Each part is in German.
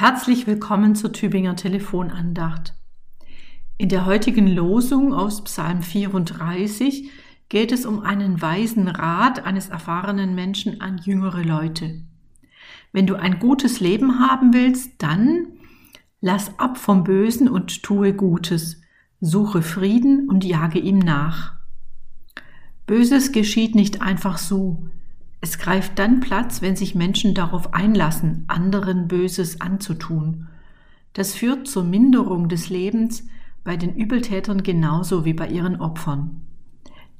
Herzlich willkommen zur Tübinger Telefonandacht. In der heutigen Losung aus Psalm 34 geht es um einen weisen Rat eines erfahrenen Menschen an jüngere Leute. Wenn du ein gutes Leben haben willst, dann lass ab vom Bösen und tue Gutes, suche Frieden und jage ihm nach. Böses geschieht nicht einfach so, es greift dann Platz, wenn sich Menschen darauf einlassen, anderen Böses anzutun. Das führt zur Minderung des Lebens bei den Übeltätern genauso wie bei ihren Opfern.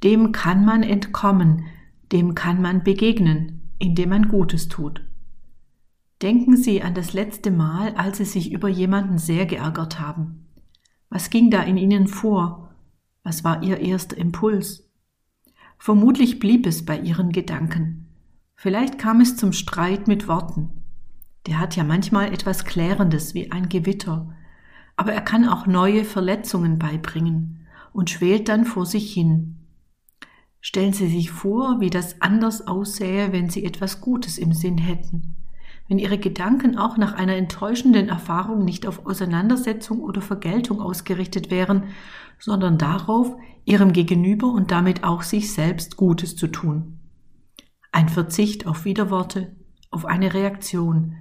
Dem kann man entkommen, dem kann man begegnen, indem man Gutes tut. Denken Sie an das letzte Mal, als Sie sich über jemanden sehr geärgert haben. Was ging da in Ihnen vor? Was war Ihr erster Impuls? Vermutlich blieb es bei Ihren Gedanken. Vielleicht kam es zum Streit mit Worten. Der hat ja manchmal etwas Klärendes wie ein Gewitter, aber er kann auch neue Verletzungen beibringen und schwelt dann vor sich hin. Stellen Sie sich vor, wie das anders aussähe, wenn Sie etwas Gutes im Sinn hätten, wenn Ihre Gedanken auch nach einer enttäuschenden Erfahrung nicht auf Auseinandersetzung oder Vergeltung ausgerichtet wären, sondern darauf, Ihrem Gegenüber und damit auch sich selbst Gutes zu tun. Ein Verzicht auf Widerworte, auf eine Reaktion.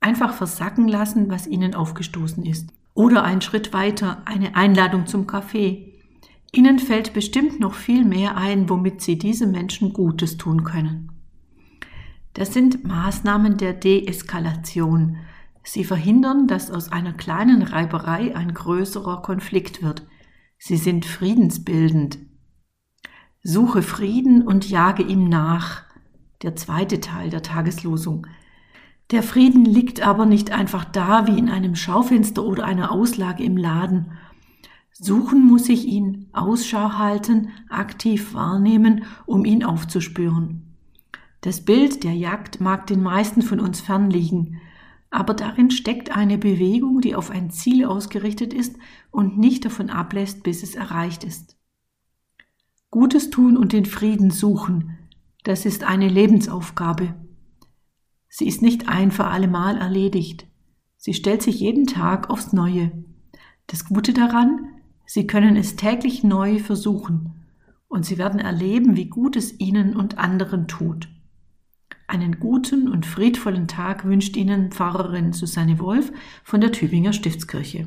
Einfach versacken lassen, was ihnen aufgestoßen ist. Oder ein Schritt weiter, eine Einladung zum Kaffee. Ihnen fällt bestimmt noch viel mehr ein, womit Sie diesem Menschen Gutes tun können. Das sind Maßnahmen der Deeskalation. Sie verhindern, dass aus einer kleinen Reiberei ein größerer Konflikt wird. Sie sind friedensbildend. Suche Frieden und jage ihm nach der zweite Teil der Tageslosung. Der Frieden liegt aber nicht einfach da wie in einem Schaufenster oder einer Auslage im Laden. Suchen muss ich ihn, Ausschau halten, aktiv wahrnehmen, um ihn aufzuspüren. Das Bild der Jagd mag den meisten von uns fernliegen, aber darin steckt eine Bewegung, die auf ein Ziel ausgerichtet ist und nicht davon ablässt, bis es erreicht ist. Gutes tun und den Frieden suchen, das ist eine Lebensaufgabe. Sie ist nicht ein für allemal erledigt. Sie stellt sich jeden Tag aufs Neue. Das Gute daran, Sie können es täglich neu versuchen und Sie werden erleben, wie gut es Ihnen und anderen tut. Einen guten und friedvollen Tag wünscht Ihnen Pfarrerin Susanne Wolf von der Tübinger Stiftskirche.